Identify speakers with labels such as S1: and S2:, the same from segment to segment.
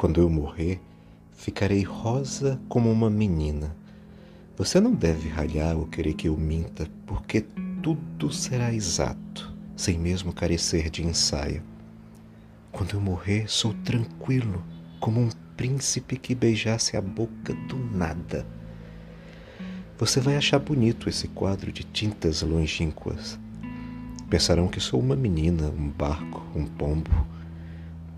S1: Quando eu morrer, ficarei rosa como uma menina. Você não deve ralhar ou querer que eu minta, porque tudo será exato, sem mesmo carecer de ensaio. Quando eu morrer, sou tranquilo, como um príncipe que beijasse a boca do nada. Você vai achar bonito esse quadro de tintas longínquas. Pensarão que sou uma menina, um barco, um pombo.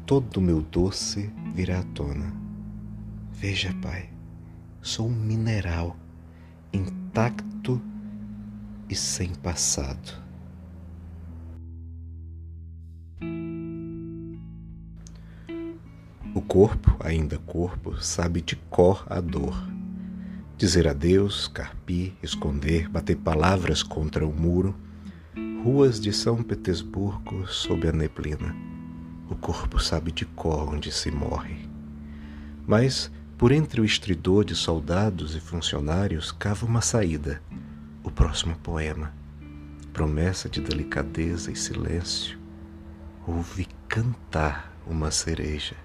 S1: Todo o meu doce virá à tona. Veja, pai, sou um mineral, intacto e sem passado. O corpo, ainda corpo, sabe de cor a dor. Dizer adeus, carpir, esconder, bater palavras contra o muro. Ruas de São Petersburgo sob a neblina. O corpo sabe de cor onde se morre. Mas, por entre o estridor de soldados e funcionários, cava uma saída. O próximo poema. Promessa de delicadeza e silêncio. Ouve cantar uma cereja.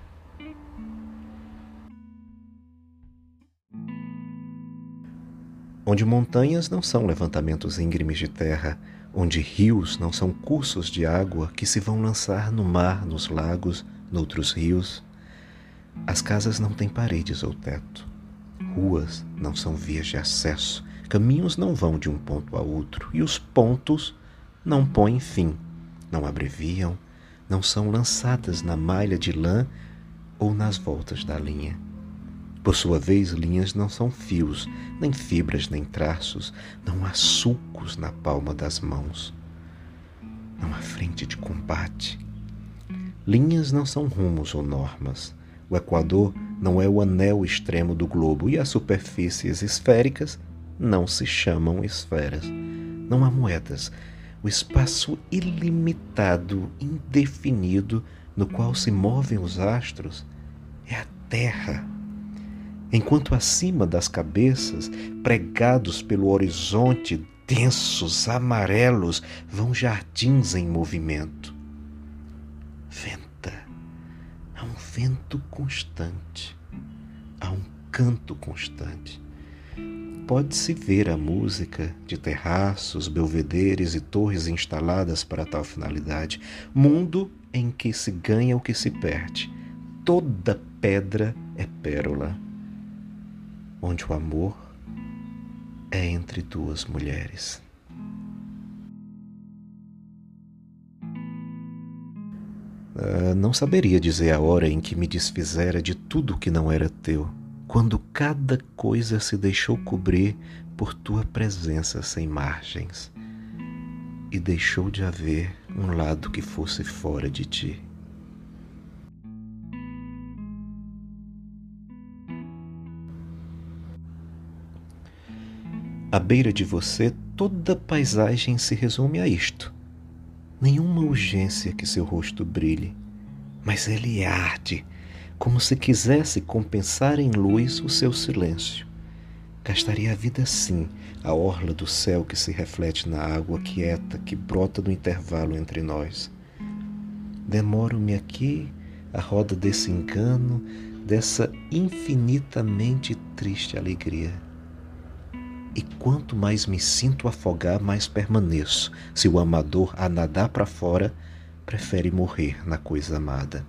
S1: onde montanhas não são levantamentos íngremes de terra, onde rios não são cursos de água que se vão lançar no mar, nos lagos, noutros rios. As casas não têm paredes ou teto. Ruas não são vias de acesso, caminhos não vão de um ponto a outro, e os pontos não põem fim, não abreviam, não são lançadas na malha de lã ou nas voltas da linha. Por sua vez, linhas não são fios, nem fibras, nem traços, não há sulcos na palma das mãos. Não há frente de combate. Linhas não são rumos ou normas. O Equador não é o anel extremo do globo e as superfícies esféricas não se chamam esferas. Não há moedas. O espaço ilimitado, indefinido, no qual se movem os astros, é a Terra enquanto acima das cabeças, pregados pelo horizonte, densos, amarelos, vão jardins em movimento. Venta, há um vento constante, há um canto constante. Pode-se ver a música de terraços, belvederes e torres instaladas para tal finalidade, mundo em que se ganha o que se perde. Toda pedra é pérola onde o amor é entre duas mulheres. Uh, não saberia dizer a hora em que me desfizera de tudo que não era teu, quando cada coisa se deixou cobrir por tua presença sem margens, e deixou de haver um lado que fosse fora de ti. À beira de você, toda paisagem se resume a isto. Nenhuma urgência que seu rosto brilhe, mas ele arde, como se quisesse compensar em luz o seu silêncio. Gastaria a vida assim, a orla do céu que se reflete na água quieta que brota no intervalo entre nós. Demoro-me aqui a roda desse engano, dessa infinitamente triste alegria e quanto mais me sinto afogar, mais permaneço. Se o amador a nadar para fora, prefere morrer na coisa amada.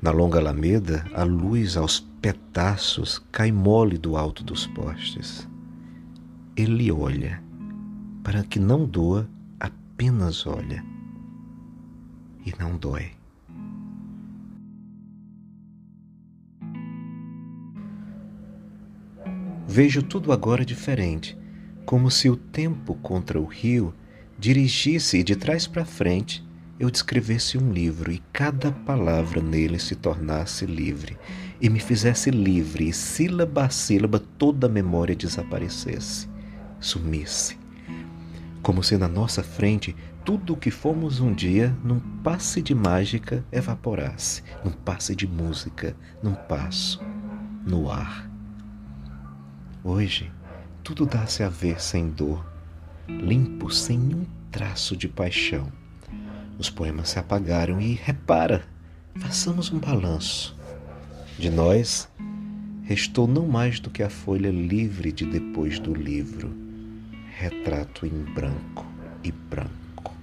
S1: Na longa alameda, a luz aos pedaços cai mole do alto dos postes. Ele olha, para que não doa, apenas olha. E não dói. Vejo tudo agora diferente, como se o tempo contra o rio dirigisse e de trás para frente eu descrevesse um livro e cada palavra nele se tornasse livre e me fizesse livre e sílaba a sílaba toda a memória desaparecesse, sumisse. Como se na nossa frente tudo o que fomos um dia, num passe de mágica, evaporasse, num passe de música, num passo, no ar. Hoje, tudo dá-se a ver sem dor, limpo sem um traço de paixão. Os poemas se apagaram e repara, façamos um balanço. De nós, restou não mais do que a folha livre de depois do livro, retrato em branco e branco.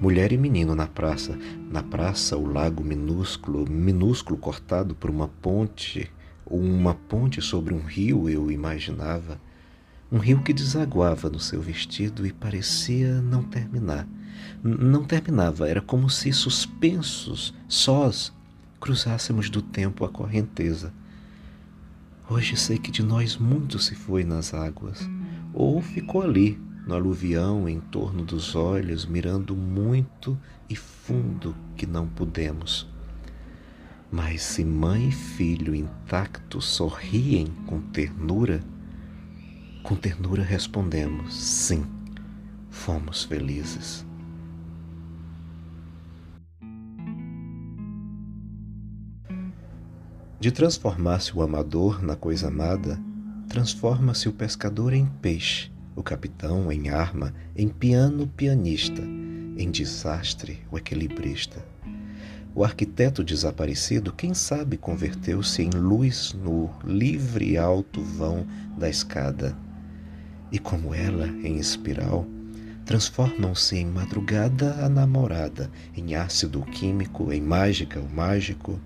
S1: Mulher e menino na praça. Na praça, o lago minúsculo, minúsculo cortado por uma ponte uma ponte sobre um rio, eu imaginava. Um rio que desaguava no seu vestido e parecia não terminar. não terminava, era como se suspensos, sós, cruzássemos do tempo a correnteza. Hoje sei que de nós muito se foi nas águas, ou ficou ali, no aluvião, em torno dos olhos, mirando muito e fundo que não pudemos. Mas se mãe e filho intactos sorriem com ternura, com ternura respondemos: sim, fomos felizes. De transformar-se o amador na coisa amada, transforma-se o pescador em peixe, o capitão em arma, em piano pianista, em desastre o equilibrista. O arquiteto desaparecido, quem sabe, converteu-se em luz no livre e alto vão da escada. E como ela, em espiral, transformam-se em madrugada a namorada, em ácido químico, em mágica o mágico,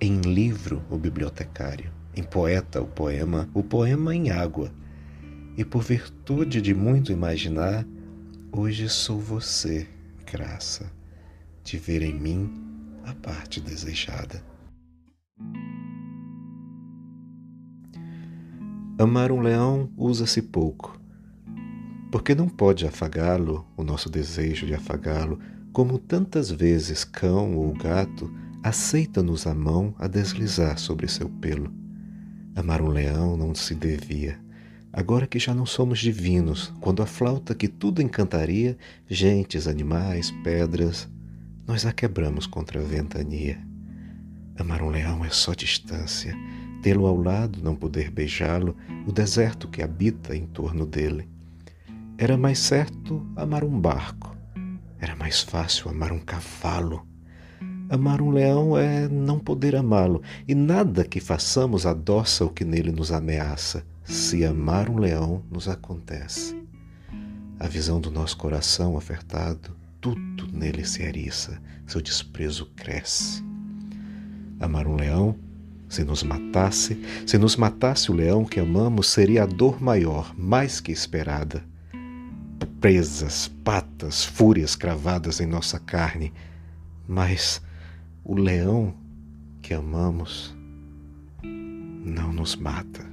S1: em livro o bibliotecário, em poeta o poema, o poema em água. E por virtude de muito imaginar, hoje sou você, graça, de ver em mim a parte desejada. Amar um leão usa-se pouco, porque não pode afagá-lo, o nosso desejo de afagá-lo, como tantas vezes cão ou gato aceita-nos a mão a deslizar sobre seu pelo. Amar um leão não se devia. Agora que já não somos divinos, quando a flauta que tudo encantaria, gentes, animais, pedras, nós a quebramos contra a ventania. Amar um leão é só distância, tê-lo ao lado, não poder beijá-lo, o deserto que habita em torno dele. Era mais certo amar um barco, era mais fácil amar um cavalo. Amar um leão é não poder amá-lo, e nada que façamos adoça o que nele nos ameaça. Se amar um leão nos acontece. A visão do nosso coração ofertado tudo nele se eriça, seu desprezo cresce. Amar um leão, se nos matasse, se nos matasse o leão que amamos, seria a dor maior, mais que esperada. Presas, patas, fúrias cravadas em nossa carne, mas o leão que amamos não nos mata.